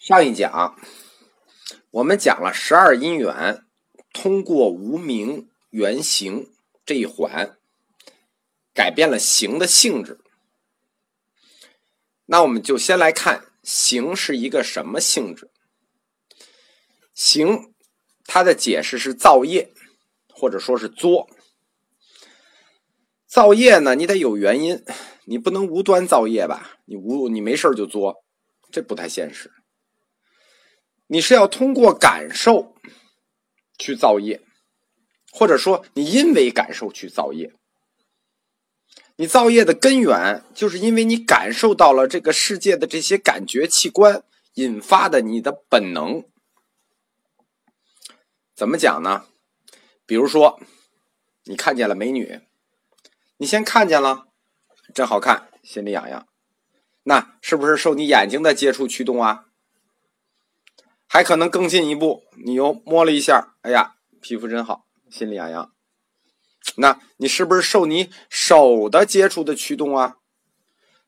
上一讲我们讲了十二因缘通过无名原形这一环，改变了形的性质。那我们就先来看形是一个什么性质。形它的解释是造业，或者说是作。造业呢，你得有原因，你不能无端造业吧？你无你没事就作，这不太现实。你是要通过感受去造业，或者说你因为感受去造业。你造业的根源，就是因为你感受到了这个世界的这些感觉器官引发的你的本能。怎么讲呢？比如说，你看见了美女。你先看见了，真好看，心里痒痒，那是不是受你眼睛的接触驱动啊？还可能更进一步，你又摸了一下，哎呀，皮肤真好，心里痒痒。那你是不是受你手的接触的驱动啊？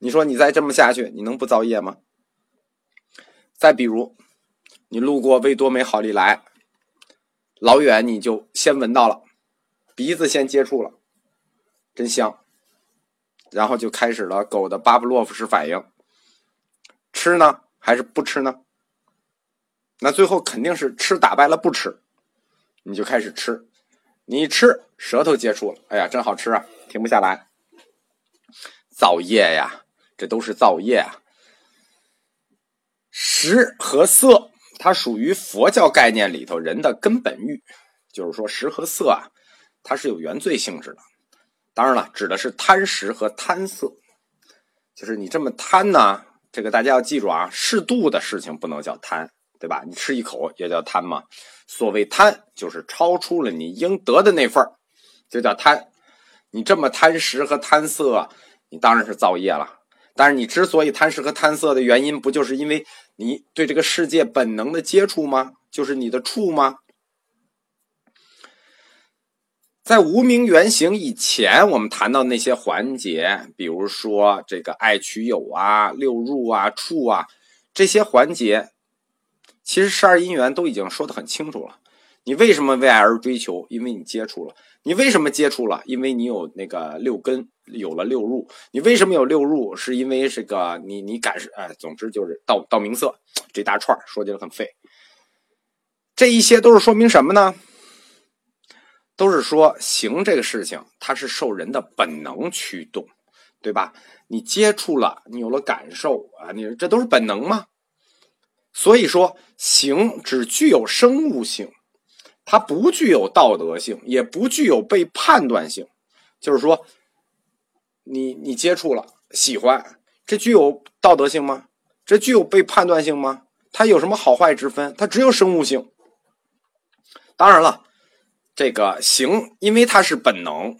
你说你再这么下去，你能不造业吗？再比如，你路过味多美好利来，老远你就先闻到了，鼻子先接触了。真香，然后就开始了狗的巴布洛夫式反应，吃呢还是不吃呢？那最后肯定是吃打败了不吃，你就开始吃，你一吃舌头接触了，哎呀，真好吃啊，停不下来，造业呀，这都是造业啊。食和色，它属于佛教概念里头人的根本欲，就是说食和色啊，它是有原罪性质的。当然了，指的是贪食和贪色，就是你这么贪呢，这个大家要记住啊，适度的事情不能叫贪，对吧？你吃一口也叫贪嘛。所谓贪，就是超出了你应得的那份儿，就叫贪。你这么贪食和贪色，你当然是造业了。但是你之所以贪食和贪色的原因，不就是因为你对这个世界本能的接触吗？就是你的触吗？在无名原型以前，我们谈到那些环节，比如说这个爱取有啊、六入啊、触啊这些环节，其实十二因缘都已经说的很清楚了。你为什么为爱而追求？因为你接触了。你为什么接触了？因为你有那个六根，有了六入。你为什么有六入？是因为这个你你感受哎，总之就是道道明色这大串说起来很费。这一些都是说明什么呢？都是说行这个事情，它是受人的本能驱动，对吧？你接触了，你有了感受啊，你这都是本能吗？所以说，行只具有生物性，它不具有道德性，也不具有被判断性。就是说，你你接触了，喜欢，这具有道德性吗？这具有被判断性吗？它有什么好坏之分？它只有生物性。当然了。这个行，因为它是本能，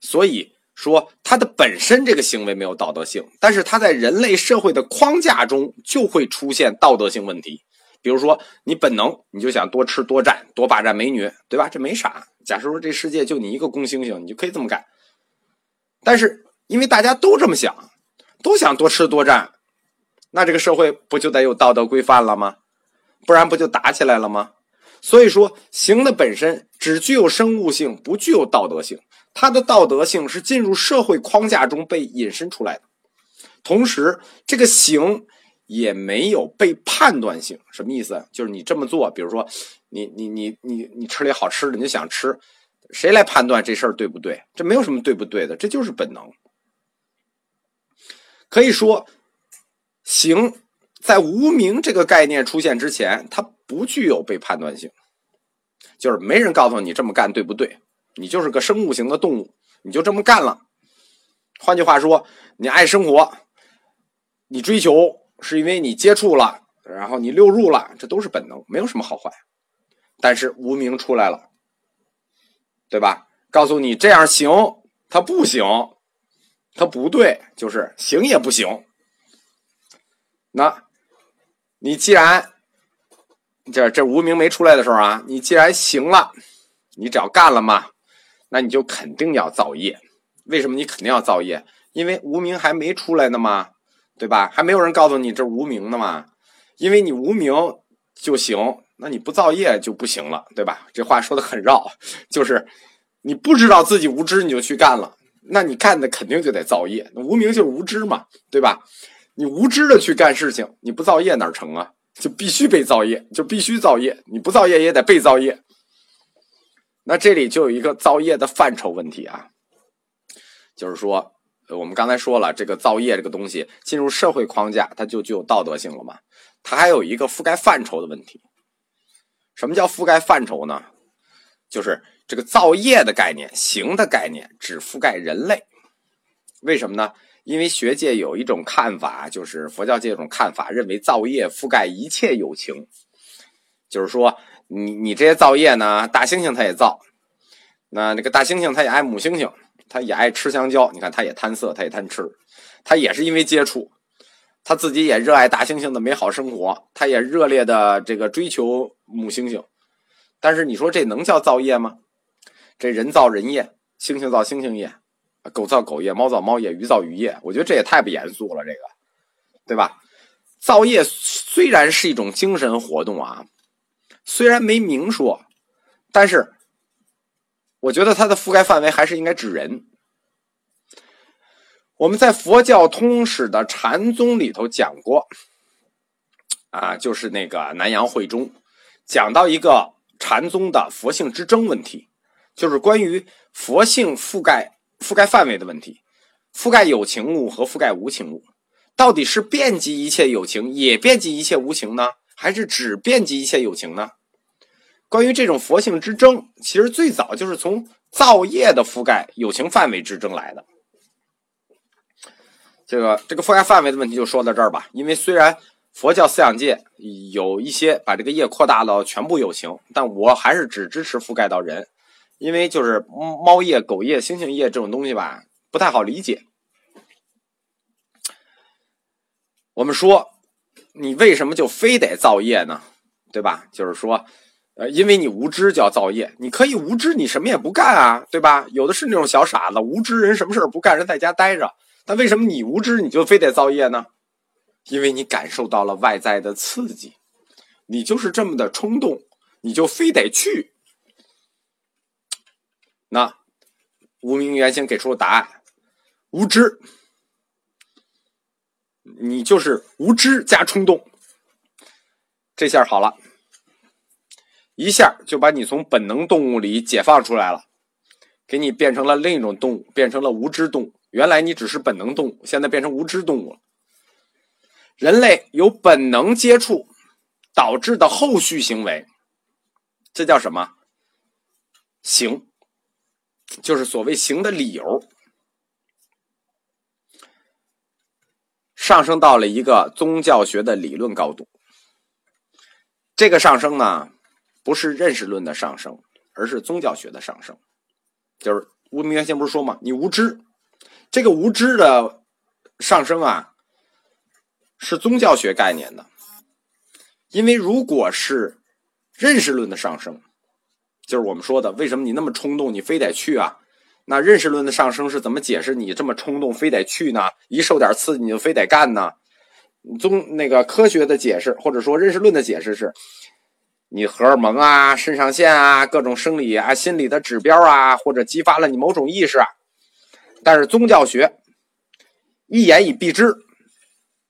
所以说他的本身这个行为没有道德性，但是他在人类社会的框架中就会出现道德性问题。比如说，你本能你就想多吃多占多霸占美女，对吧？这没啥。假设说这世界就你一个公猩猩，你就可以这么干。但是因为大家都这么想，都想多吃多占，那这个社会不就得有道德规范了吗？不然不就打起来了吗？所以说，行的本身只具有生物性，不具有道德性。它的道德性是进入社会框架中被引申出来的。同时，这个行也没有被判断性。什么意思？就是你这么做，比如说，你你你你你吃了好吃的，你就想吃，谁来判断这事儿对不对？这没有什么对不对的，这就是本能。可以说，行。在无名这个概念出现之前，它不具有被判断性，就是没人告诉你这么干对不对，你就是个生物型的动物，你就这么干了。换句话说，你爱生活，你追求是因为你接触了，然后你溜入了，这都是本能，没有什么好坏。但是无名出来了，对吧？告诉你这样行，它不行，它不对，就是行也不行。那。你既然这这无名没出来的时候啊，你既然行了，你只要干了嘛，那你就肯定要造业。为什么你肯定要造业？因为无名还没出来呢嘛，对吧？还没有人告诉你这无名呢嘛。因为你无名就行，那你不造业就不行了，对吧？这话说的很绕，就是你不知道自己无知，你就去干了，那你干的肯定就得造业。无名就是无知嘛，对吧？你无知的去干事情，你不造业哪成啊？就必须被造业，就必须造业，你不造业也得被造业。那这里就有一个造业的范畴问题啊，就是说，我们刚才说了，这个造业这个东西进入社会框架，它就具有道德性了嘛？它还有一个覆盖范畴的问题。什么叫覆盖范畴呢？就是这个造业的概念、行的概念只覆盖人类。为什么呢？因为学界有一种看法，就是佛教界一种看法，认为造业覆盖一切有情，就是说，你你这些造业呢，大猩猩它也造，那那个大猩猩它也爱母猩猩，它也爱吃香蕉，你看它也贪色，它也贪吃，它也是因为接触，它自己也热爱大猩猩的美好生活，它也热烈的这个追求母猩猩，但是你说这能叫造业吗？这人造人业，猩猩造猩猩业。狗造狗业，猫造猫业，鱼造鱼业，我觉得这也太不严肃了，这个，对吧？造业虽然是一种精神活动啊，虽然没明说，但是我觉得它的覆盖范围还是应该指人。我们在佛教通史的禅宗里头讲过，啊，就是那个南阳会中讲到一个禅宗的佛性之争问题，就是关于佛性覆盖。覆盖范围的问题，覆盖有情物和覆盖无情物，到底是遍及一切有情，也遍及一切无情呢？还是只遍及一切有情呢？关于这种佛性之争，其实最早就是从造业的覆盖有情范围之争来的。这个这个覆盖范围的问题就说到这儿吧。因为虽然佛教思想界有一些把这个业扩大到全部有情，但我还是只支持覆盖到人。因为就是猫业、狗业、猩猩业这种东西吧，不太好理解。我们说，你为什么就非得造业呢？对吧？就是说，呃，因为你无知就要造业，你可以无知，你什么也不干啊，对吧？有的是那种小傻子，无知人什么事儿不干，人在家待着。但为什么你无知你就非得造业呢？因为你感受到了外在的刺激，你就是这么的冲动，你就非得去。那无名原型给出了答案：无知，你就是无知加冲动。这下好了，一下就把你从本能动物里解放出来了，给你变成了另一种动物，变成了无知动物。原来你只是本能动物，现在变成无知动物了。人类由本能接触导致的后续行为，这叫什么？行。就是所谓行的理由，上升到了一个宗教学的理论高度。这个上升呢，不是认识论的上升，而是宗教学的上升。就是无明原先不是说嘛，你无知，这个无知的上升啊，是宗教学概念的。因为如果是认识论的上升。就是我们说的，为什么你那么冲动，你非得去啊？那认识论的上升是怎么解释你这么冲动，非得去呢？一受点刺激你就非得干呢？宗那个科学的解释，或者说认识论的解释是，你荷尔蒙啊、肾上腺啊、各种生理啊、心理的指标啊，或者激发了你某种意识啊。但是宗教学一言以蔽之，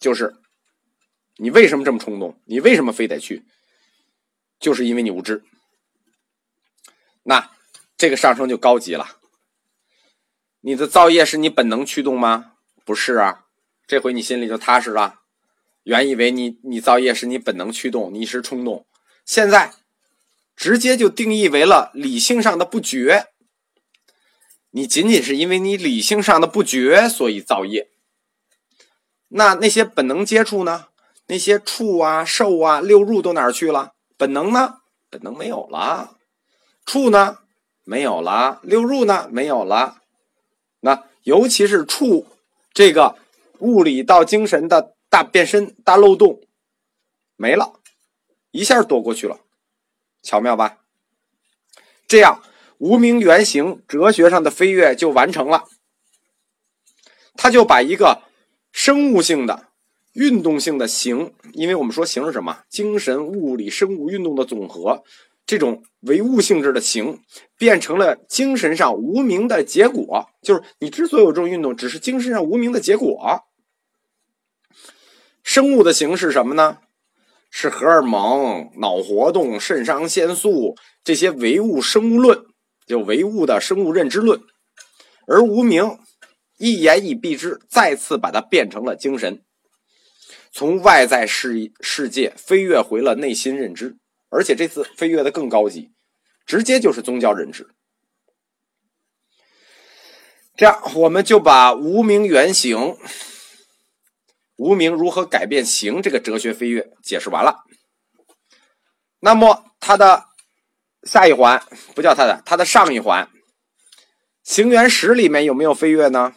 就是你为什么这么冲动？你为什么非得去？就是因为你无知。那这个上升就高级了。你的造业是你本能驱动吗？不是啊，这回你心里就踏实了。原以为你你造业是你本能驱动，你一时冲动，现在直接就定义为了理性上的不觉。你仅仅是因为你理性上的不觉，所以造业。那那些本能接触呢？那些触啊、受啊、六入都哪儿去了？本能呢？本能没有了。处呢，没有了；六入呢，没有了。那尤其是处这个物理到精神的大变身、大漏洞，没了，一下躲过去了，巧妙吧？这样无名原型哲学上的飞跃就完成了。他就把一个生物性的、运动性的形，因为我们说形是什么？精神、物理、生物运动的总和。这种唯物性质的形，变成了精神上无名的结果。就是你之所以有这种运动，只是精神上无名的结果。生物的形是什么呢？是荷尔蒙、脑活动、肾上腺素这些唯物生物论，就唯物的生物认知论。而无名一言以蔽之，再次把它变成了精神，从外在世世界飞跃回了内心认知。而且这次飞跃的更高级，直接就是宗教认知。这样，我们就把无名原形、无名如何改变形这个哲学飞跃解释完了。那么，它的下一环不叫它的，它的上一环，行原石里面有没有飞跃呢？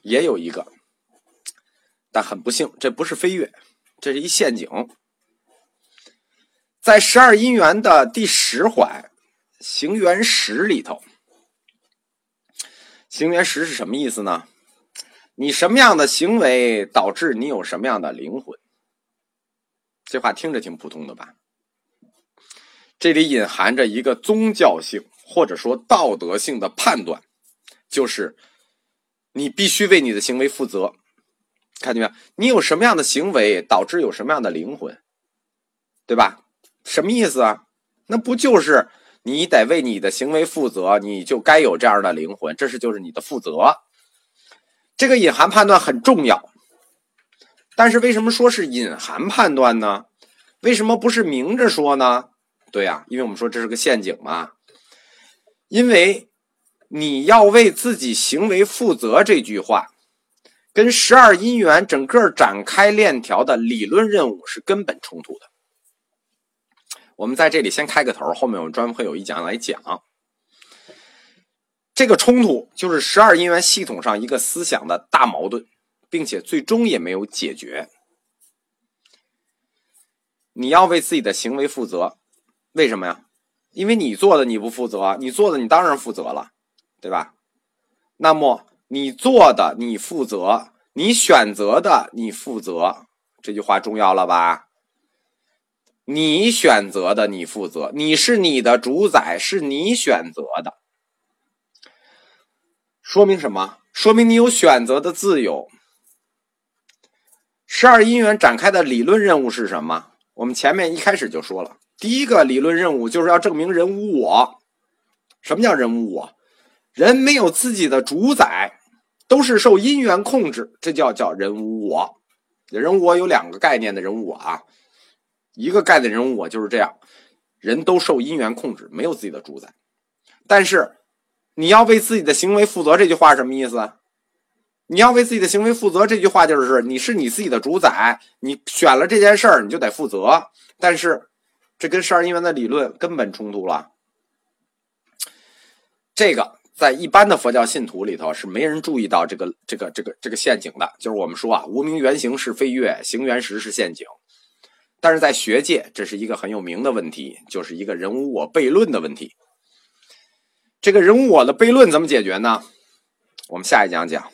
也有一个，但很不幸，这不是飞跃，这是一陷阱。在十二因缘的第十环行缘识里头，行缘识是什么意思呢？你什么样的行为导致你有什么样的灵魂？这话听着挺普通的吧？这里隐含着一个宗教性或者说道德性的判断，就是你必须为你的行为负责。看见没有？你有什么样的行为导致有什么样的灵魂，对吧？什么意思啊？那不就是你得为你的行为负责，你就该有这样的灵魂，这是就是你的负责。这个隐含判断很重要，但是为什么说是隐含判断呢？为什么不是明着说呢？对呀，因为我们说这是个陷阱嘛。因为你要为自己行为负责这句话，跟十二因缘整个展开链条的理论任务是根本冲突的。我们在这里先开个头，后面我们专门会有一讲来讲。这个冲突就是十二因缘系统上一个思想的大矛盾，并且最终也没有解决。你要为自己的行为负责，为什么呀？因为你做的你不负责，你做的你当然负责了，对吧？那么你做的你负责，你选择的你负责，这句话重要了吧？你选择的，你负责。你是你的主宰，是你选择的，说明什么？说明你有选择的自由。十二因缘展开的理论任务是什么？我们前面一开始就说了，第一个理论任务就是要证明人无我。什么叫人无我？人没有自己的主宰，都是受因缘控制，这叫叫人无我。人无我有两个概念的人无我啊。一个概念人物，我就是这样，人都受因缘控制，没有自己的主宰。但是你要为自己的行为负责，这句话什么意思？你要为自己的行为负责，这句话就是你是你自己的主宰，你选了这件事儿，你就得负责。但是这跟十二因缘的理论根本冲突了。这个在一般的佛教信徒里头是没人注意到这个这个这个这个陷阱的，就是我们说啊，无名原形是飞跃，行原石是陷阱。但是在学界，这是一个很有名的问题，就是一个人无我悖论的问题。这个人无我的悖论怎么解决呢？我们下一讲讲。